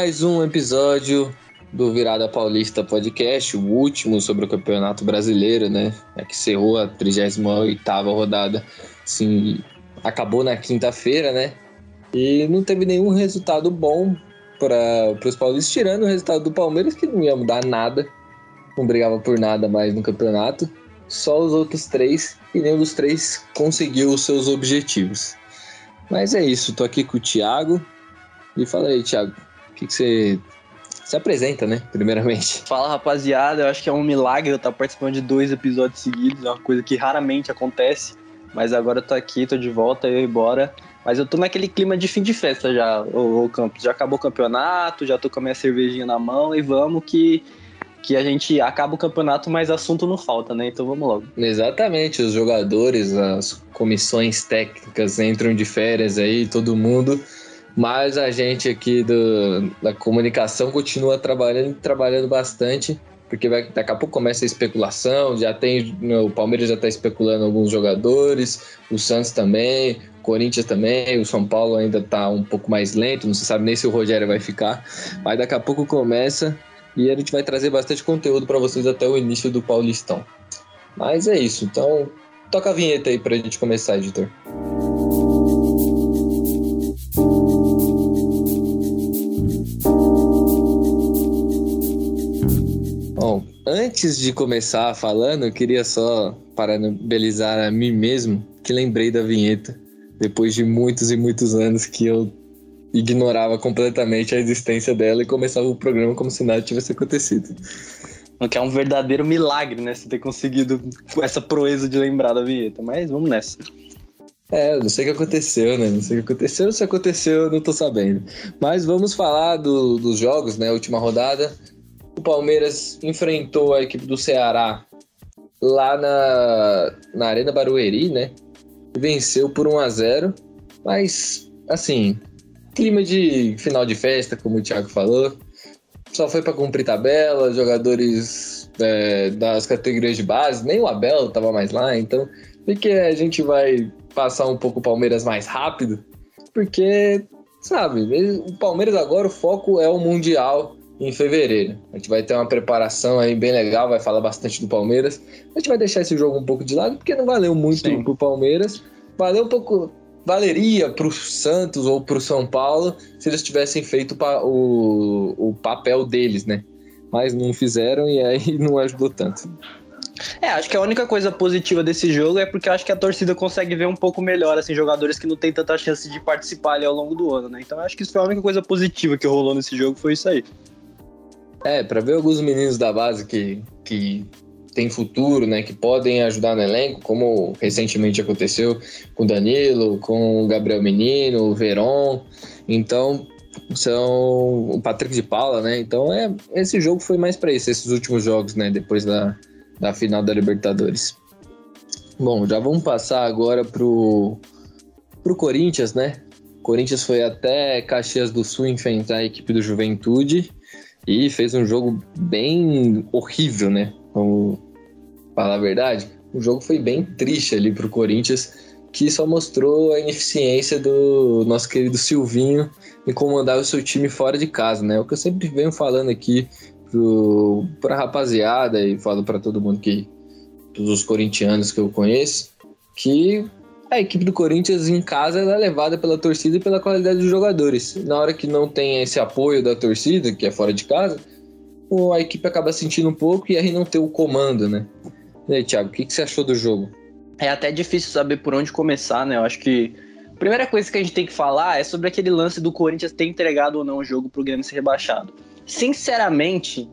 mais um episódio do Virada Paulista Podcast, o último sobre o Campeonato Brasileiro, né? É que cerrou a 38ª rodada, assim, acabou na quinta-feira, né? E não teve nenhum resultado bom para os paulistas, tirando o resultado do Palmeiras, que não ia mudar nada, não brigava por nada mais no campeonato. Só os outros três, e nenhum dos três conseguiu os seus objetivos. Mas é isso, tô aqui com o Thiago. E fala aí, Thiago, que, que você se apresenta, né? Primeiramente. Fala, rapaziada. Eu acho que é um milagre eu estar participando de dois episódios seguidos. É uma coisa que raramente acontece. Mas agora eu tô aqui, tô de volta, eu e bora. Mas eu tô naquele clima de fim de festa já, o, o Campos. Já acabou o campeonato, já tô com a minha cervejinha na mão e vamos que que a gente acaba o campeonato, mas assunto não falta, né? Então vamos logo. Exatamente, os jogadores, as comissões técnicas entram de férias aí, todo mundo, mas a gente aqui do, da comunicação continua trabalhando, trabalhando bastante, porque vai, daqui a pouco começa a especulação, já tem, o Palmeiras já está especulando alguns jogadores, o Santos também, o Corinthians também, o São Paulo ainda está um pouco mais lento, não se sabe nem se o Rogério vai ficar, mas daqui a pouco começa e a gente vai trazer bastante conteúdo para vocês até o início do Paulistão. Mas é isso, então toca a vinheta aí para a gente começar, editor. Antes de começar falando, eu queria só parabenizar a mim mesmo que lembrei da vinheta depois de muitos e muitos anos que eu ignorava completamente a existência dela e começava o programa como se nada tivesse acontecido. O que é um verdadeiro milagre, né? Você ter conseguido essa proeza de lembrar da vinheta. Mas vamos nessa. É, não sei o que aconteceu, né? Não sei o que aconteceu, se aconteceu, eu não tô sabendo. Mas vamos falar do, dos jogos, né? Última rodada. O Palmeiras enfrentou a equipe do Ceará lá na, na Arena Barueri, né? Venceu por 1 a 0 Mas, assim, clima de final de festa, como o Thiago falou. Só foi para cumprir tabela, jogadores é, das categorias de base, nem o Abel estava mais lá, então e que a gente vai passar um pouco o Palmeiras mais rápido, porque, sabe, o Palmeiras agora o foco é o Mundial em fevereiro. A gente vai ter uma preparação aí bem legal, vai falar bastante do Palmeiras. A gente vai deixar esse jogo um pouco de lado, porque não valeu muito Sim. pro Palmeiras. Valeu um pouco, valeria para o Santos ou para o São Paulo se eles tivessem feito o, o papel deles, né? Mas não fizeram e aí não ajudou tanto. É, acho que a única coisa positiva desse jogo é porque acho que a torcida consegue ver um pouco melhor, assim, jogadores que não tem tanta chance de participar ali ao longo do ano, né? Então acho que isso foi a única coisa positiva que rolou nesse jogo, foi isso aí. É, para ver alguns meninos da base que, que tem futuro, né, que podem ajudar no elenco, como recentemente aconteceu com o Danilo, com o Gabriel Menino, o Veron. Então, são o Patrick de Paula, né? Então, é, esse jogo foi mais para isso, esses últimos jogos, né, depois da, da final da Libertadores. Bom, já vamos passar agora pro pro Corinthians, né? O Corinthians foi até Caxias do Sul enfrentar a equipe do Juventude e fez um jogo bem horrível, né? Vamos falar a verdade. O jogo foi bem triste ali pro Corinthians, que só mostrou a ineficiência do nosso querido Silvinho em comandar o seu time fora de casa, né? O que eu sempre venho falando aqui pro, pra rapaziada e falo para todo mundo que todos os corintianos que eu conheço, que a equipe do Corinthians em casa é levada pela torcida e pela qualidade dos jogadores. Na hora que não tem esse apoio da torcida, que é fora de casa, a equipe acaba sentindo um pouco e aí não ter o comando, né? E aí, Thiago, o que, que você achou do jogo? É até difícil saber por onde começar, né? Eu acho que a primeira coisa que a gente tem que falar é sobre aquele lance do Corinthians ter entregado ou não o jogo pro Grêmio ser rebaixado. Sinceramente,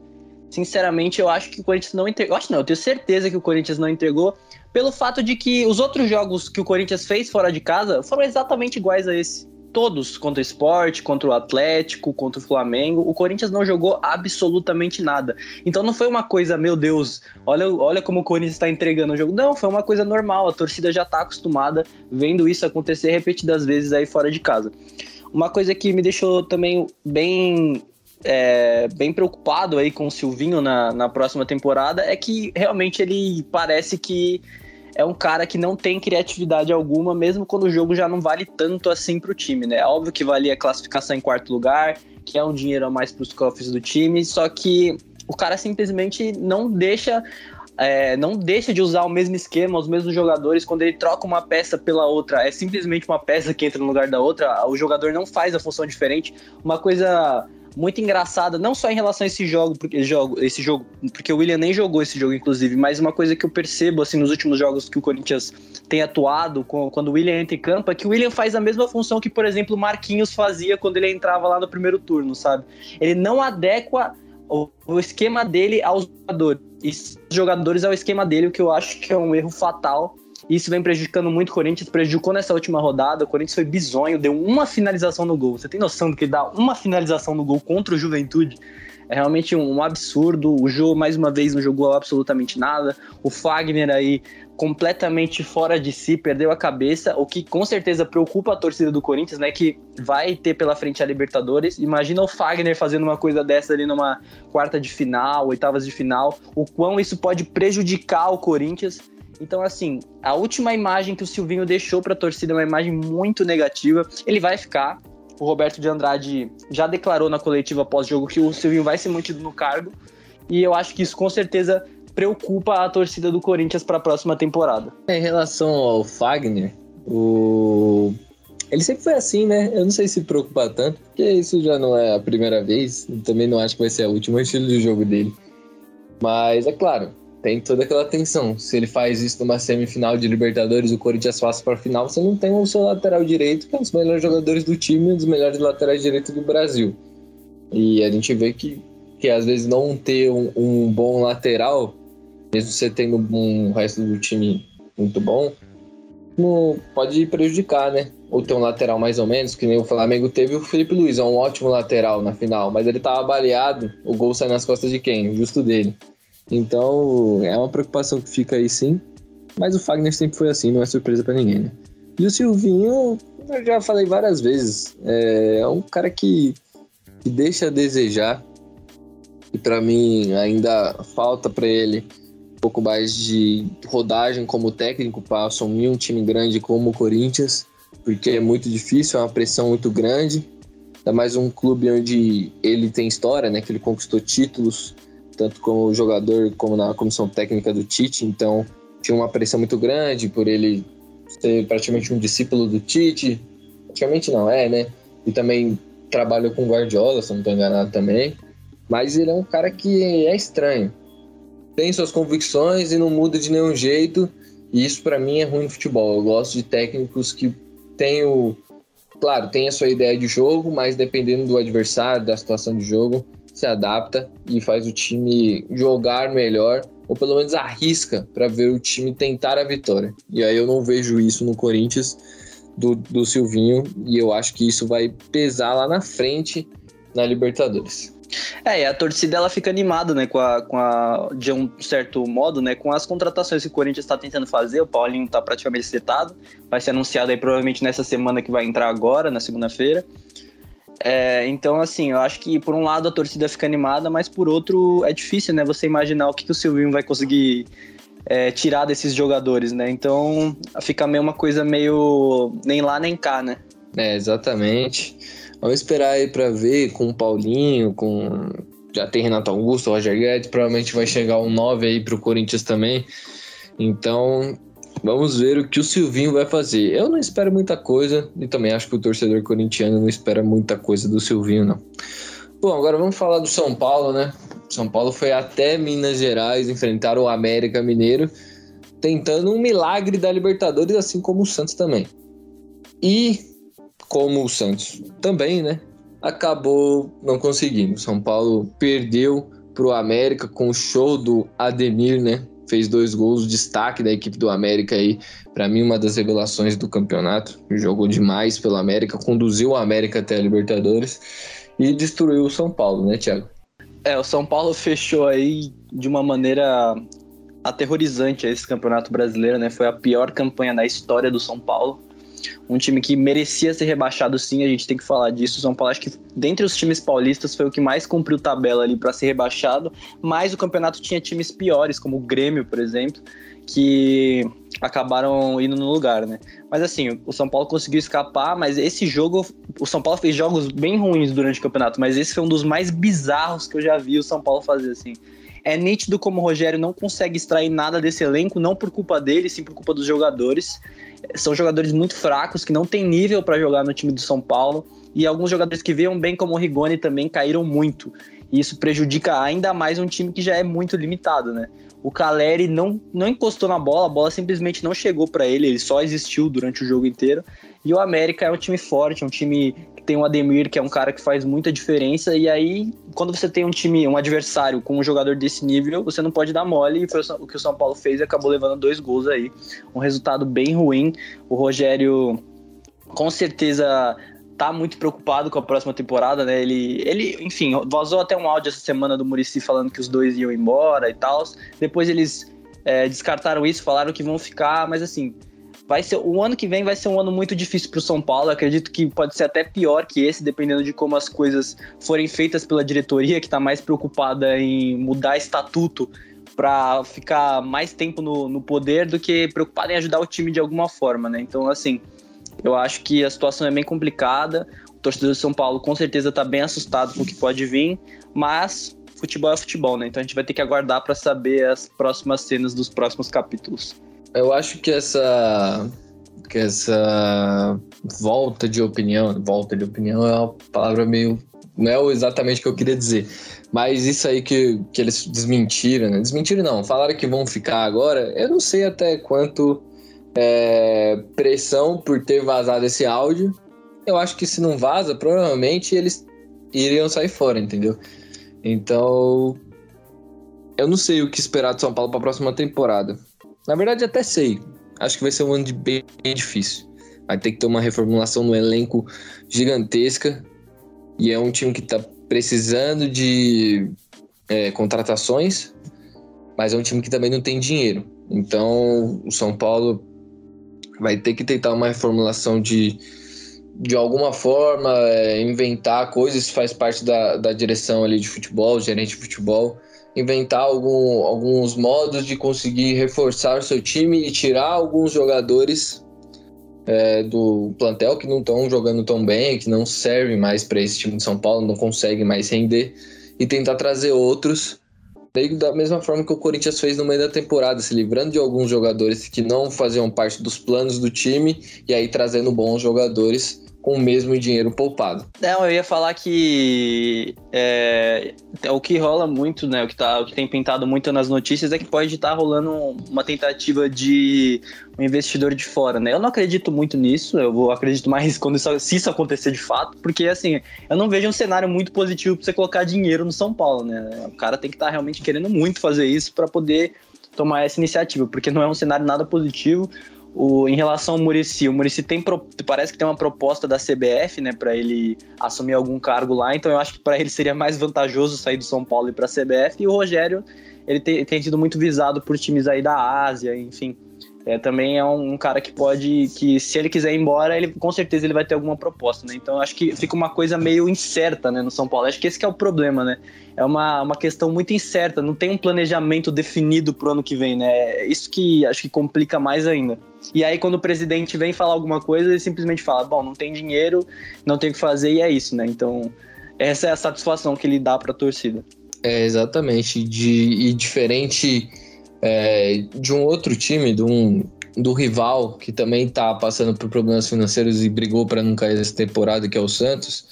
sinceramente, eu acho que o Corinthians não entregou. Eu acho não, eu tenho certeza que o Corinthians não entregou pelo fato de que os outros jogos que o Corinthians fez fora de casa foram exatamente iguais a esse todos contra o esporte, contra o Atlético, contra o Flamengo. O Corinthians não jogou absolutamente nada. Então não foi uma coisa, meu Deus, olha, olha como o Corinthians está entregando o jogo. Não, foi uma coisa normal. A torcida já está acostumada vendo isso acontecer repetidas vezes aí fora de casa. Uma coisa que me deixou também bem é, bem preocupado aí com o Silvinho na, na próxima temporada é que realmente ele parece que é um cara que não tem criatividade alguma, mesmo quando o jogo já não vale tanto assim pro time, né? Óbvio que valia a classificação em quarto lugar, que é um dinheiro a mais para os cofres do time, só que o cara simplesmente não deixa é, não deixa de usar o mesmo esquema, os mesmos jogadores, quando ele troca uma peça pela outra, é simplesmente uma peça que entra no lugar da outra, o jogador não faz a função diferente. Uma coisa muito engraçada, não só em relação a esse jogo, porque jogo, esse jogo, porque o William nem jogou esse jogo, inclusive, mas uma coisa que eu percebo assim nos últimos jogos que o Corinthians tem atuado, quando o William entra em campo, é que o William faz a mesma função que, por exemplo, o Marquinhos fazia quando ele entrava lá no primeiro turno, sabe? Ele não adequa o, o esquema dele aos jogadores. E os jogadores ao esquema dele, o que eu acho que é um erro fatal isso vem prejudicando muito o Corinthians, prejudicou nessa última rodada. O Corinthians foi bizonho, deu uma finalização no gol. Você tem noção do que dá uma finalização no gol contra o Juventude? É realmente um, absurdo. O jogo, mais uma vez, não jogou absolutamente nada. O Fagner aí completamente fora de si, perdeu a cabeça, o que com certeza preocupa a torcida do Corinthians, né? Que vai ter pela frente a Libertadores. Imagina o Fagner fazendo uma coisa dessa ali numa quarta de final, oitavas de final, o quão isso pode prejudicar o Corinthians. Então, assim, a última imagem que o Silvinho deixou para a torcida é uma imagem muito negativa. Ele vai ficar. O Roberto de Andrade já declarou na coletiva pós-jogo que o Silvinho vai ser mantido no cargo. E eu acho que isso com certeza preocupa a torcida do Corinthians para a próxima temporada. Em relação ao Fagner, o ele sempre foi assim, né? Eu não sei se preocupa tanto, porque isso já não é a primeira vez. Também não acho que vai ser a última estilo de jogo dele. Mas é claro, tem toda aquela tensão. Se ele faz isso numa semifinal de Libertadores, o Corinthians passa para a final, você não tem o seu lateral direito, que é um dos melhores jogadores do time, um dos melhores laterais direitos do Brasil. E a gente vê que, que às vezes não ter um, um bom lateral, mesmo você tendo um resto do time muito bom, não pode prejudicar, né? Ou ter um lateral mais ou menos, que nem o Flamengo teve o Felipe Luiz, é um ótimo lateral na final, mas ele tava baleado, o gol sai nas costas de quem? Justo dele. Então, é uma preocupação que fica aí sim. Mas o Fagner sempre foi assim, não é surpresa para ninguém, né? E o Silvinho, eu já falei várias vezes, é, é um cara que, que deixa a desejar. E para mim ainda falta para ele um pouco mais de rodagem como técnico para assumir um time grande como o Corinthians, porque é muito difícil, é uma pressão muito grande. Ainda mais um clube onde ele tem história, né? Que ele conquistou títulos tanto como jogador como na comissão técnica do Tite, então tinha uma pressão muito grande por ele ser praticamente um discípulo do Tite, praticamente não é, né? E também trabalhou com Guardiola, se não estou enganado também, mas ele é um cara que é estranho. Tem suas convicções e não muda de nenhum jeito, e isso para mim é ruim no futebol. Eu gosto de técnicos que têm o claro, tem a sua ideia de jogo, mas dependendo do adversário, da situação de jogo, se adapta e faz o time jogar melhor, ou pelo menos arrisca para ver o time tentar a vitória. E aí eu não vejo isso no Corinthians do, do Silvinho, e eu acho que isso vai pesar lá na frente na Libertadores. É, e a torcida ela fica animada, né, com a, com a, de um certo modo, né, com as contratações que o Corinthians está tentando fazer. O Paulinho está praticamente setado, vai ser anunciado aí provavelmente nessa semana que vai entrar agora, na segunda-feira. É, então, assim, eu acho que por um lado a torcida fica animada, mas por outro é difícil, né? Você imaginar o que, que o Silvinho vai conseguir é, tirar desses jogadores, né? Então fica meio uma coisa meio nem lá nem cá, né? É, exatamente. Vamos esperar aí para ver com o Paulinho, com. Já tem Renato Augusto, Roger Guedes, provavelmente vai chegar um 9 aí pro Corinthians também. Então, Vamos ver o que o Silvinho vai fazer. Eu não espero muita coisa e também acho que o torcedor corintiano não espera muita coisa do Silvinho, não. Bom, agora vamos falar do São Paulo, né? São Paulo foi até Minas Gerais enfrentar o América Mineiro, tentando um milagre da Libertadores, assim como o Santos também. E como o Santos também, né? Acabou não conseguindo. São Paulo perdeu para o América com o show do Ademir, né? Fez dois gols, destaque da equipe do América aí, para mim uma das revelações do campeonato, jogou demais pelo América, conduziu o América até a Libertadores e destruiu o São Paulo, né, Thiago? É, o São Paulo fechou aí de uma maneira aterrorizante esse campeonato brasileiro, né? Foi a pior campanha da história do São Paulo. Um time que merecia ser rebaixado sim, a gente tem que falar disso. O São Paulo acho que dentre os times paulistas foi o que mais cumpriu tabela ali para ser rebaixado, mas o campeonato tinha times piores, como o Grêmio, por exemplo, que acabaram indo no lugar, né? Mas assim, o São Paulo conseguiu escapar, mas esse jogo, o São Paulo fez jogos bem ruins durante o campeonato, mas esse foi um dos mais bizarros que eu já vi o São Paulo fazer assim. É nítido como o Rogério não consegue extrair nada desse elenco, não por culpa dele, sim por culpa dos jogadores. São jogadores muito fracos, que não têm nível para jogar no time do São Paulo. E alguns jogadores que veio bem, como o Rigoni, também caíram muito. E isso prejudica ainda mais um time que já é muito limitado, né? O Caleri não, não encostou na bola, a bola simplesmente não chegou para ele, ele só existiu durante o jogo inteiro. E o América é um time forte, um time que tem o Ademir, que é um cara que faz muita diferença. E aí, quando você tem um time, um adversário com um jogador desse nível, você não pode dar mole. E foi o que o São Paulo fez e acabou levando dois gols aí. Um resultado bem ruim. O Rogério com certeza tá muito preocupado com a próxima temporada, né? Ele, ele, enfim, vazou até um áudio essa semana do Murici falando que os dois iam embora e tal. Depois eles é, descartaram isso, falaram que vão ficar, mas assim, vai ser o ano que vem vai ser um ano muito difícil para o São Paulo. Acredito que pode ser até pior que esse, dependendo de como as coisas forem feitas pela diretoria, que está mais preocupada em mudar estatuto para ficar mais tempo no, no poder do que preocupada em ajudar o time de alguma forma, né? Então, assim, eu acho que a situação é bem complicada. O torcedor de São Paulo com certeza está bem assustado com o que pode vir, mas futebol é futebol, né? Então a gente vai ter que aguardar para saber as próximas cenas dos próximos capítulos. Eu acho que essa que essa volta de opinião, volta de opinião é uma palavra meio não é exatamente o que eu queria dizer, mas isso aí que, que eles desmentiram, né? Desmentiram não, falaram que vão ficar agora. Eu não sei até quanto é, pressão por ter vazado esse áudio. Eu acho que se não vaza, provavelmente eles iriam sair fora, entendeu? Então, eu não sei o que esperar de São Paulo para a próxima temporada. Na verdade, até sei. Acho que vai ser um ano de bem, bem difícil. Vai ter que ter uma reformulação no elenco gigantesca. E é um time que está precisando de é, contratações, mas é um time que também não tem dinheiro. Então, o São Paulo vai ter que tentar uma reformulação de, de alguma forma, é, inventar coisas, faz parte da, da direção ali de futebol, gerente de futebol, inventar algum, alguns modos de conseguir reforçar seu time e tirar alguns jogadores é, do plantel que não estão jogando tão bem, que não servem mais para esse time de São Paulo, não conseguem mais render, e tentar trazer outros. Da mesma forma que o Corinthians fez no meio da temporada, se livrando de alguns jogadores que não faziam parte dos planos do time e aí trazendo bons jogadores com o mesmo dinheiro poupado. Não, eu ia falar que é, é, o que rola muito, né? O que, tá, o que tem pintado muito nas notícias é que pode estar tá rolando uma tentativa de um investidor de fora, né? Eu não acredito muito nisso, eu vou acredito mais quando isso, se isso acontecer de fato, porque assim, eu não vejo um cenário muito positivo para você colocar dinheiro no São Paulo, né? O cara tem que estar tá realmente querendo muito fazer isso para poder tomar essa iniciativa, porque não é um cenário nada positivo. O, em relação ao Murici, o Murici tem parece que tem uma proposta da CBF, né, para ele assumir algum cargo lá. Então eu acho que para ele seria mais vantajoso sair do São Paulo e para a CBF. E o Rogério, ele tem, tem sido muito visado por times aí da Ásia, enfim é, também é um, cara que pode, que se ele quiser ir embora, ele com certeza ele vai ter alguma proposta, né? Então acho que fica uma coisa meio incerta, né, no São Paulo. Acho que esse que é o problema, né? É uma, uma questão muito incerta, não tem um planejamento definido pro ano que vem, né? É isso que acho que complica mais ainda. E aí quando o presidente vem falar alguma coisa, ele simplesmente fala, bom, não tem dinheiro, não tem o que fazer e é isso, né? Então essa é a satisfação que ele dá para a torcida. É exatamente de e diferente é, de um outro time, de um, do rival, que também está passando por problemas financeiros e brigou para não cair essa temporada, que é o Santos,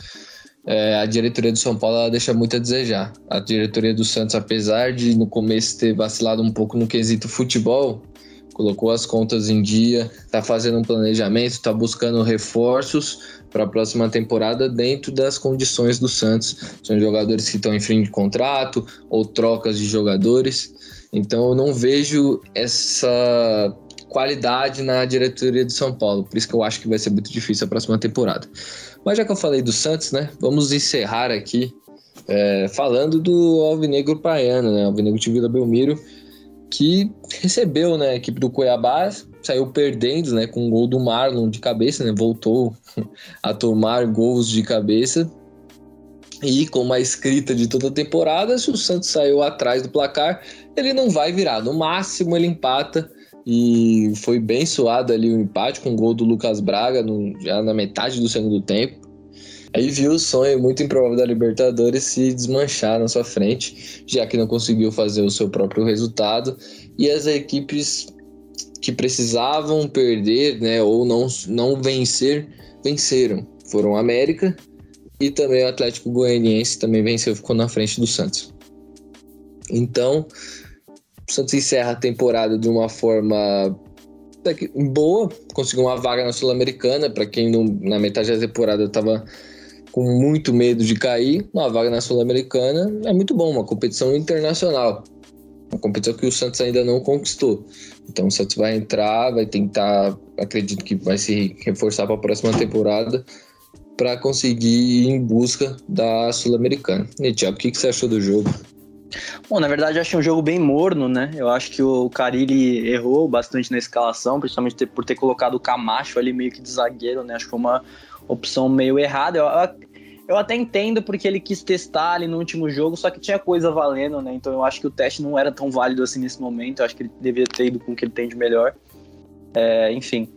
é, a diretoria do São Paulo deixa muito a desejar. A diretoria do Santos, apesar de no começo ter vacilado um pouco no quesito futebol, colocou as contas em dia, está fazendo um planejamento, está buscando reforços para a próxima temporada dentro das condições do Santos. São jogadores que estão em fim de contrato ou trocas de jogadores. Então eu não vejo essa qualidade na diretoria do São Paulo. Por isso que eu acho que vai ser muito difícil a próxima temporada. Mas já que eu falei do Santos, né? Vamos encerrar aqui é, falando do Alvinegro Praiano, né? Alvinegro de Vila Belmiro. que recebeu né, a equipe do Cuiabá, saiu perdendo né, com um gol do Marlon de cabeça, né, voltou a tomar gols de cabeça. E como a escrita de toda a temporada, se o Santos saiu atrás do placar, ele não vai virar. No máximo ele empata e foi bem suado ali o empate com o gol do Lucas Braga no, já na metade do segundo tempo. Aí viu o sonho muito improvável da Libertadores se desmanchar na sua frente, já que não conseguiu fazer o seu próprio resultado. E as equipes que precisavam perder, né, ou não, não vencer, venceram. Foram o América e também o Atlético Goianiense também venceu, ficou na frente do Santos. Então, o Santos encerra a temporada de uma forma boa, conseguiu uma vaga na Sul-Americana, para quem não, na metade da temporada estava com muito medo de cair, uma vaga na Sul-Americana é muito bom, uma competição internacional. Uma competição que o Santos ainda não conquistou. Então o Santos vai entrar, vai tentar, acredito que vai se reforçar para a próxima temporada para conseguir ir em busca da Sul-Americana. E o que, que você achou do jogo? Bom, na verdade, eu achei um jogo bem morno, né? Eu acho que o Carilli errou bastante na escalação, principalmente por ter colocado o Camacho ali meio que de zagueiro, né? Acho que foi uma opção meio errada. Eu, eu até entendo porque ele quis testar ali no último jogo, só que tinha coisa valendo, né? Então eu acho que o teste não era tão válido assim nesse momento. Eu acho que ele deveria ter ido com o que ele tem de melhor. É, enfim.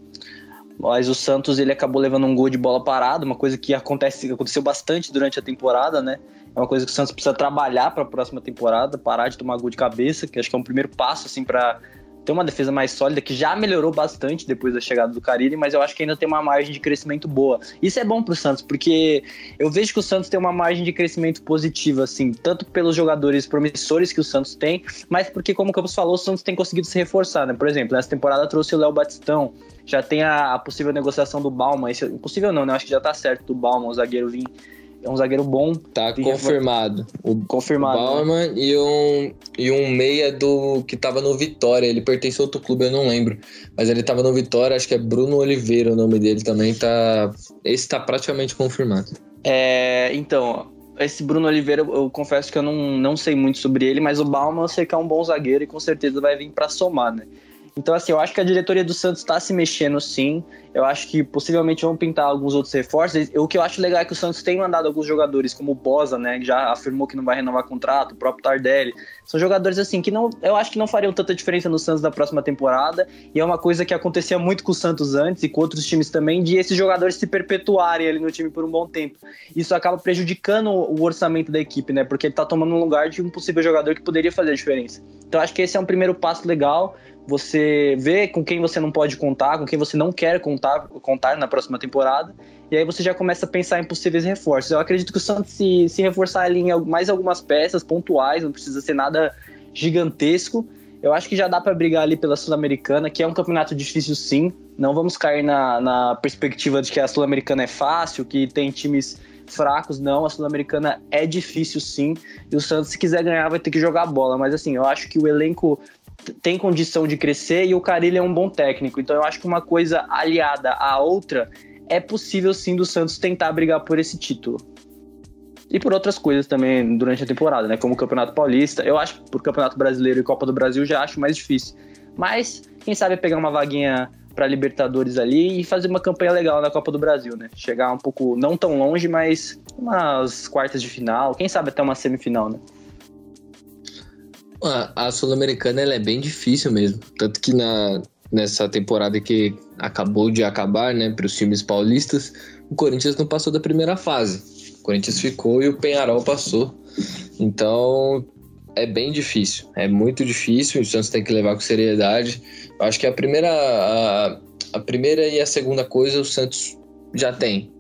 Mas o Santos ele acabou levando um gol de bola parada, uma coisa que acontece, aconteceu bastante durante a temporada, né? É uma coisa que o Santos precisa trabalhar para a próxima temporada, parar de tomar gol de cabeça, que acho que é um primeiro passo assim para tem uma defesa mais sólida que já melhorou bastante depois da chegada do Carille, mas eu acho que ainda tem uma margem de crescimento boa. Isso é bom pro Santos, porque eu vejo que o Santos tem uma margem de crescimento positiva, assim, tanto pelos jogadores promissores que o Santos tem, mas porque, como o Campos falou, o Santos tem conseguido se reforçar, né? Por exemplo, nessa temporada trouxe o Léo Batistão, já tem a, a possível negociação do Bauman, esse, impossível não, né? Eu acho que já tá certo do Bauman, o zagueiro vir é um zagueiro bom. Tá confirmado. O, confirmado. O Bauerman né? e, um, e um meia do que tava no Vitória. Ele pertence a outro clube, eu não lembro. Mas ele tava no Vitória, acho que é Bruno Oliveira o nome dele também. Tá, esse tá praticamente confirmado. É, então, esse Bruno Oliveira, eu confesso que eu não, não sei muito sobre ele, mas o Bauman eu sei que é um bom zagueiro e com certeza vai vir para somar, né? Então, assim, eu acho que a diretoria do Santos está se mexendo sim. Eu acho que possivelmente vão pintar alguns outros reforços. O que eu acho legal é que o Santos tem mandado alguns jogadores, como o Bosa, né? Que já afirmou que não vai renovar contrato, o próprio Tardelli. São jogadores, assim, que não, eu acho que não fariam tanta diferença no Santos da próxima temporada. E é uma coisa que acontecia muito com o Santos antes e com outros times também, de esses jogadores se perpetuarem ali no time por um bom tempo. Isso acaba prejudicando o orçamento da equipe, né? Porque ele tá tomando um lugar de um possível jogador que poderia fazer a diferença. Então, acho que esse é um primeiro passo legal você vê com quem você não pode contar, com quem você não quer contar, contar na próxima temporada, e aí você já começa a pensar em possíveis reforços. Eu acredito que o Santos se, se reforçar ali em mais algumas peças pontuais, não precisa ser nada gigantesco. Eu acho que já dá para brigar ali pela Sul-Americana, que é um campeonato difícil sim. Não vamos cair na, na perspectiva de que a Sul-Americana é fácil, que tem times fracos, não. A Sul-Americana é difícil sim. E o Santos, se quiser ganhar, vai ter que jogar bola. Mas assim, eu acho que o elenco tem condição de crescer e o Carilho é um bom técnico. Então eu acho que uma coisa aliada à outra é possível sim do Santos tentar brigar por esse título. E por outras coisas também durante a temporada, né? Como o Campeonato Paulista. Eu acho por Campeonato Brasileiro e Copa do Brasil já acho mais difícil. Mas quem sabe pegar uma vaguinha para Libertadores ali e fazer uma campanha legal na Copa do Brasil, né? Chegar um pouco, não tão longe, mas umas quartas de final, quem sabe até uma semifinal, né? A, Sul-Americana é bem difícil mesmo. Tanto que na, nessa temporada que acabou de acabar, né, para os times paulistas, o Corinthians não passou da primeira fase. O Corinthians ficou e o Penharol passou. Então é bem difícil, é muito difícil. O Santos tem que levar com seriedade. Eu acho que a primeira, a, a primeira e a segunda coisa o Santos já tem.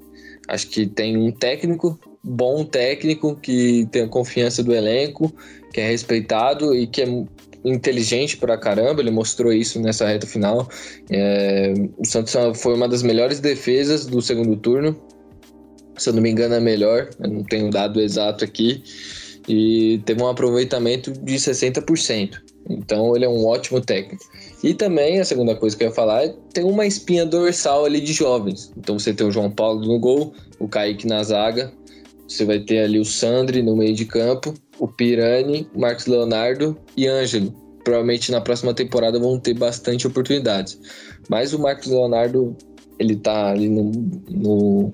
Acho que tem um técnico, bom técnico, que tem a confiança do elenco, que é respeitado e que é inteligente pra caramba, ele mostrou isso nessa reta final. É, o Santos foi uma das melhores defesas do segundo turno, se eu não me engano, é melhor, eu não tenho dado exato aqui, e teve um aproveitamento de 60%. Então ele é um ótimo técnico. E também a segunda coisa que eu ia falar é tem uma espinha dorsal ali de jovens. Então você tem o João Paulo no gol, o Kaique na zaga, você vai ter ali o Sandri no meio de campo, o Pirani, Marcos Leonardo e Ângelo. provavelmente na próxima temporada vão ter bastante oportunidades. Mas o Marcos Leonardo, ele tá ali no, no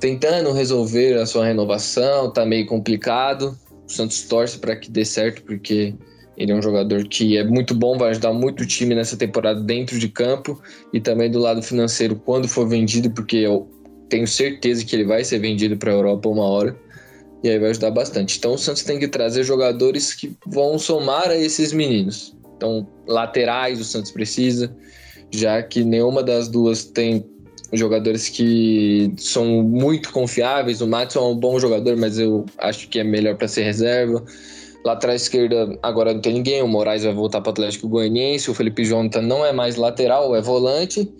tentando resolver a sua renovação, tá meio complicado. O Santos torce para que dê certo, porque ele é um jogador que é muito bom, vai ajudar muito o time nessa temporada dentro de campo e também do lado financeiro quando for vendido, porque eu tenho certeza que ele vai ser vendido para a Europa uma hora e aí vai ajudar bastante. Então o Santos tem que trazer jogadores que vão somar a esses meninos. Então, laterais o Santos precisa, já que nenhuma das duas tem jogadores que são muito confiáveis. O Matson é um bom jogador, mas eu acho que é melhor para ser reserva. Lateral esquerda, agora não tem ninguém. O Moraes vai voltar para o Atlético Goianiense. O Felipe Jonathan não é mais lateral, é volante.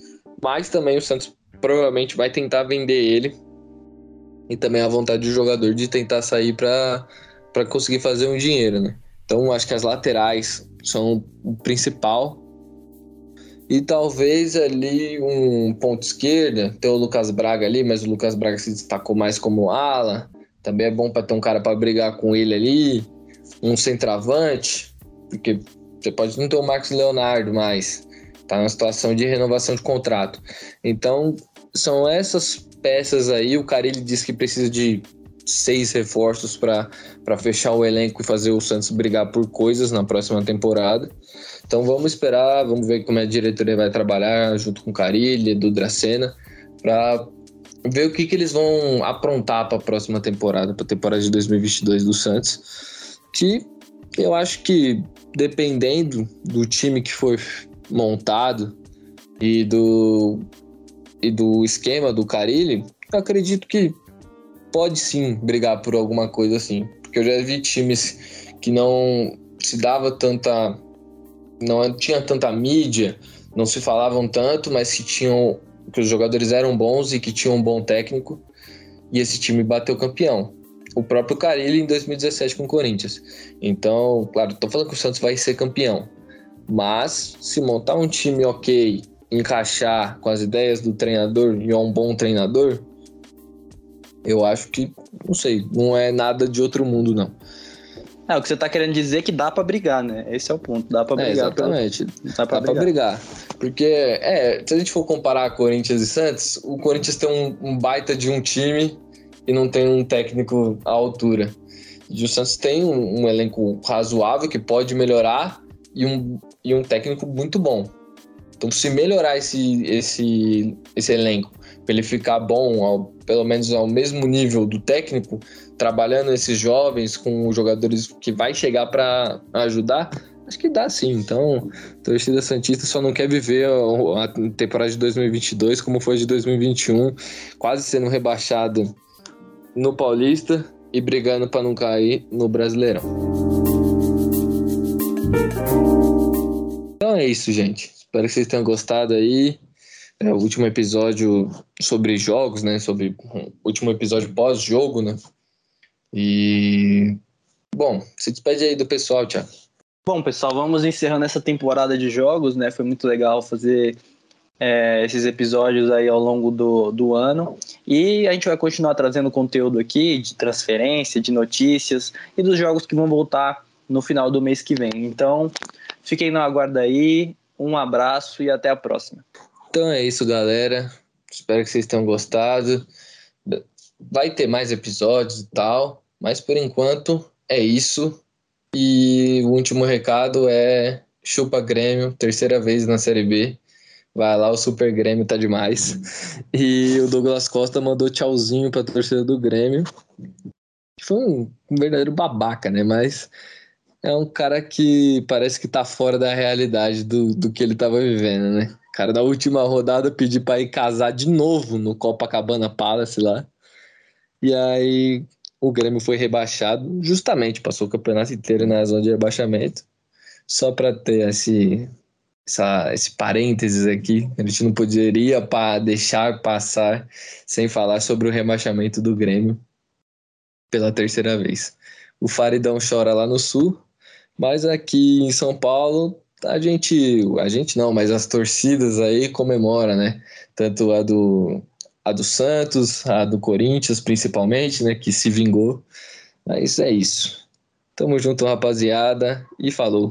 Mas também o Santos provavelmente vai tentar vender ele. E também a vontade do jogador de tentar sair para conseguir fazer um dinheiro, né? Então acho que as laterais são o principal. E talvez ali um ponto esquerda, tem o Lucas Braga ali, mas o Lucas Braga se destacou mais como ala. Também é bom para ter um cara para brigar com ele ali um centroavante, porque você pode não ter o Marcos Leonardo mais, tá numa situação de renovação de contrato. Então, são essas peças aí. O Carilli disse que precisa de seis reforços para fechar o elenco e fazer o Santos brigar por coisas na próxima temporada. Então vamos esperar, vamos ver como a diretoria vai trabalhar junto com o Carilli, do Dracena, para ver o que, que eles vão aprontar para a próxima temporada, para a temporada de 2022 do Santos que eu acho que dependendo do time que for montado e do, e do esquema do Carilli, acredito que pode sim brigar por alguma coisa assim. Porque eu já vi times que não se dava tanta. não tinha tanta mídia, não se falavam tanto, mas que tinham. que os jogadores eram bons e que tinham um bom técnico. E esse time bateu campeão o próprio Carilli em 2017 com o Corinthians. Então, claro, tô falando que o Santos vai ser campeão. Mas se montar um time ok, encaixar com as ideias do treinador e é um bom treinador, eu acho que, não sei, não é nada de outro mundo, não. É, o que você tá querendo dizer é que dá para brigar, né? Esse é o ponto, dá para é, brigar. É, exatamente. Dá, pra, dá brigar. pra, brigar. Porque, é, se a gente for comparar Corinthians e Santos, o Corinthians tem um, um baita de um time e não tem um técnico à altura. E o Santos tem um, um elenco razoável que pode melhorar e um, e um técnico muito bom. Então, se melhorar esse, esse, esse elenco, para ele ficar bom, ao, pelo menos ao mesmo nível do técnico, trabalhando esses jovens com os jogadores que vai chegar para ajudar, acho que dá sim. Então, a torcida Santista só não quer viver a, a temporada de 2022 como foi de 2021, quase sendo rebaixado no Paulista e brigando para não cair no Brasileirão. Então é isso, gente. Espero que vocês tenham gostado aí. É o último episódio sobre jogos, né? Sobre o último episódio pós-jogo, né? E bom, se despede aí do pessoal, Thiago. Bom, pessoal, vamos encerrando essa temporada de jogos, né? Foi muito legal fazer é, esses episódios aí ao longo do, do ano. E a gente vai continuar trazendo conteúdo aqui de transferência, de notícias e dos jogos que vão voltar no final do mês que vem. Então, fiquem no aguardo aí. Um abraço e até a próxima. Então é isso, galera. Espero que vocês tenham gostado. Vai ter mais episódios e tal, mas por enquanto é isso. E o último recado é chupa Grêmio, terceira vez na Série B. Vai lá, o Super Grêmio tá demais. E o Douglas Costa mandou tchauzinho pra torcida do Grêmio. Foi um, verdadeiro babaca, né? Mas é um cara que parece que tá fora da realidade do, do que ele tava vivendo, né? Cara, na última rodada pediu pra ir casar de novo no Copacabana Palace lá. E aí o Grêmio foi rebaixado, justamente passou o campeonato inteiro na zona de rebaixamento, só para ter esse essa, esse parênteses aqui, a gente não poderia pa deixar passar sem falar sobre o rebaixamento do Grêmio pela terceira vez. O Faridão chora lá no sul, mas aqui em São Paulo a gente, a gente não, mas as torcidas aí comemora, né? Tanto a do a do Santos, a do Corinthians principalmente, né, que se vingou. Mas é isso. Tamo junto, rapaziada, e falou.